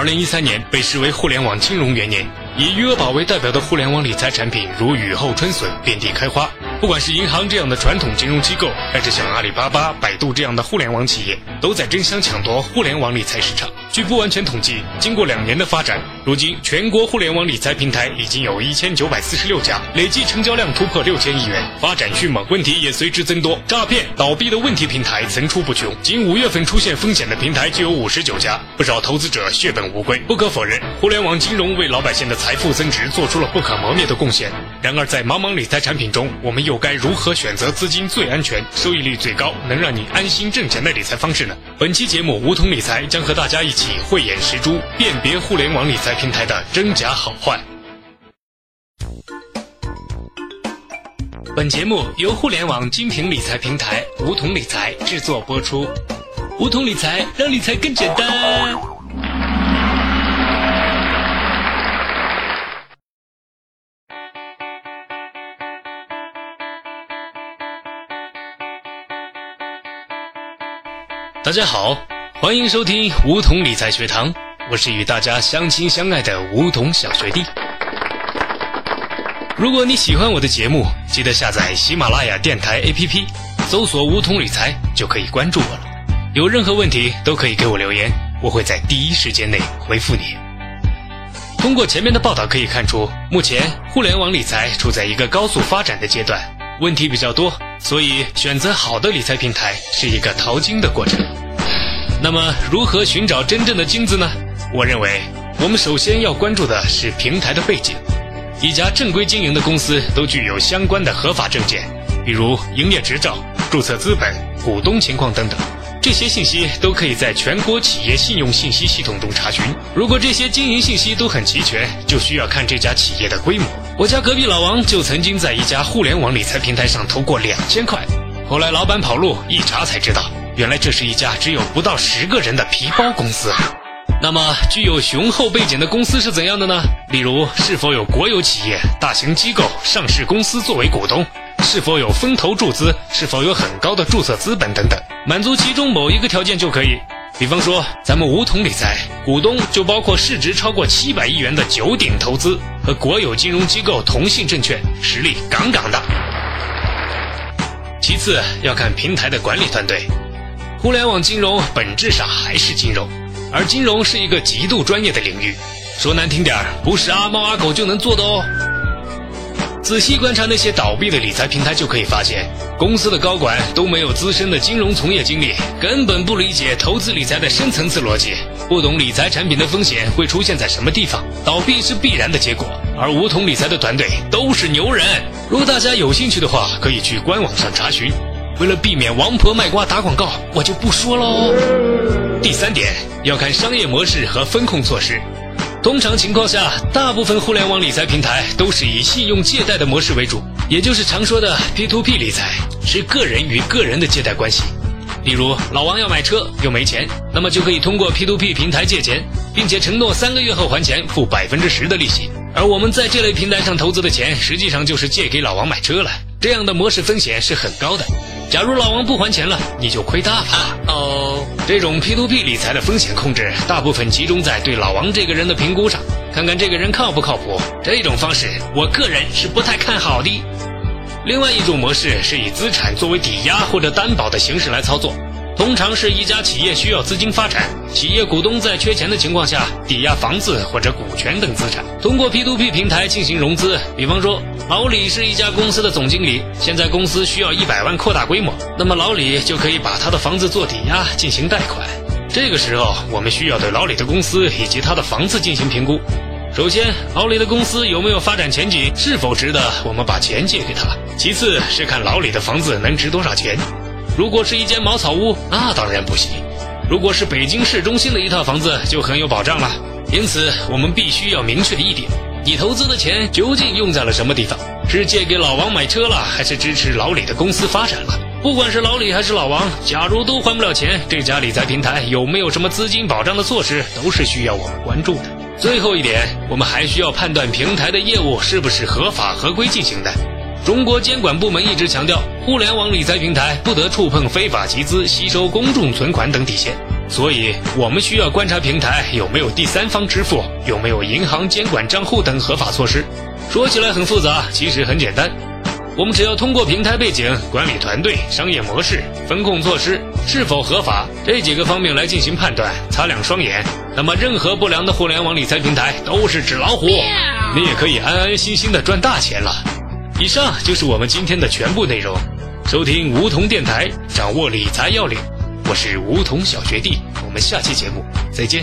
二零一三年被视为互联网金融元年，以余额宝为代表的互联网理财产品如雨后春笋，遍地开花。不管是银行这样的传统金融机构，还是像阿里巴巴、百度这样的互联网企业，都在争相抢夺互联网理财市场。据不完全统计，经过两年的发展，如今全国互联网理财平台已经有一千九百四十六家，累计成交量突破六千亿元，发展迅猛，问题也随之增多。诈骗、倒闭的问题平台层出不穷，仅五月份出现风险的平台就有五十九家，不少投资者血本无归。不可否认，互联网金融为老百姓的财富增值做出了不可磨灭的贡献。然而，在茫茫理财产品中，我们又该如何选择资金最安全、收益率最高、能让你安心挣钱的理财方式呢？本期节目，梧桐理财将和大家一起慧眼识珠，辨别互联网理财平台的真假好坏。本节目由互联网精品理财平台梧桐理财制作播出。梧桐理财让理财更简单。大家好，欢迎收听梧桐理财学堂，我是与大家相亲相爱的梧桐小学弟。如果你喜欢我的节目，记得下载喜马拉雅电台 APP，搜索“梧桐理财”就可以关注我了。有任何问题都可以给我留言，我会在第一时间内回复你。通过前面的报道可以看出，目前互联网理财处在一个高速发展的阶段。问题比较多，所以选择好的理财平台是一个淘金的过程。那么，如何寻找真正的金子呢？我认为，我们首先要关注的是平台的背景。一家正规经营的公司都具有相关的合法证件，比如营业执照、注册资本、股东情况等等。这些信息都可以在全国企业信用信息系统中查询。如果这些经营信息都很齐全，就需要看这家企业的规模。我家隔壁老王就曾经在一家互联网理财平台上投过两千块，后来老板跑路，一查才知道，原来这是一家只有不到十个人的皮包公司。那么，具有雄厚背景的公司是怎样的呢？例如，是否有国有企业、大型机构、上市公司作为股东？是否有风投注资？是否有很高的注册资本等等？满足其中某一个条件就可以。比方说，咱们梧桐理财股东就包括市值超过七百亿元的九鼎投资和国有金融机构同信证券，实力杠杠的。其次要看平台的管理团队。互联网金融本质上还是金融，而金融是一个极度专业的领域。说难听点儿，不是阿猫阿狗就能做的哦。仔细观察那些倒闭的理财平台，就可以发现，公司的高管都没有资深的金融从业经历，根本不理解投资理财的深层次逻辑，不懂理财产品的风险会出现在什么地方，倒闭是必然的结果。而梧桐理财的团队都是牛人，如果大家有兴趣的话，可以去官网上查询。为了避免王婆卖瓜打广告，我就不说喽。第三点，要看商业模式和风控措施。通常情况下，大部分互联网理财平台都是以信用借贷的模式为主，也就是常说的 P2P 理财，是个人与个人的借贷关系。例如，老王要买车又没钱，那么就可以通过 P2P 平台借钱，并且承诺三个月后还钱，付百分之十的利息。而我们在这类平台上投资的钱，实际上就是借给老王买车了。这样的模式风险是很高的。假如老王不还钱了，你就亏大发哦。这种 P to P 理财的风险控制，大部分集中在对老王这个人的评估上，看看这个人靠不靠谱。这种方式，我个人是不太看好的。另外一种模式是以资产作为抵押或者担保的形式来操作。通常是一家企业需要资金发展，企业股东在缺钱的情况下，抵押房子或者股权等资产，通过 P2P 平台进行融资。比方说，老李是一家公司的总经理，现在公司需要一百万扩大规模，那么老李就可以把他的房子做抵押进行贷款。这个时候，我们需要对老李的公司以及他的房子进行评估。首先，老李的公司有没有发展前景，是否值得我们把钱借给他？其次是看老李的房子能值多少钱。如果是一间茅草屋，那当然不行。如果是北京市中心的一套房子，就很有保障了。因此，我们必须要明确一点：你投资的钱究竟用在了什么地方？是借给老王买车了，还是支持老李的公司发展了？不管是老李还是老王，假如都还不了钱，这家理财平台有没有什么资金保障的措施，都是需要我们关注的。最后一点，我们还需要判断平台的业务是不是合法合规进行的。中国监管部门一直强调，互联网理财平台不得触碰非法集资、吸收公众存款等底线。所以我们需要观察平台有没有第三方支付，有没有银行监管账户等合法措施。说起来很复杂，其实很简单。我们只要通过平台背景、管理团队、商业模式、风控措施是否合法这几个方面来进行判断，擦亮双眼，那么任何不良的互联网理财平台都是纸老虎，你也可以安安心心的赚大钱了。以上就是我们今天的全部内容。收听梧桐电台，掌握理财要领。我是梧桐小学弟，我们下期节目再见。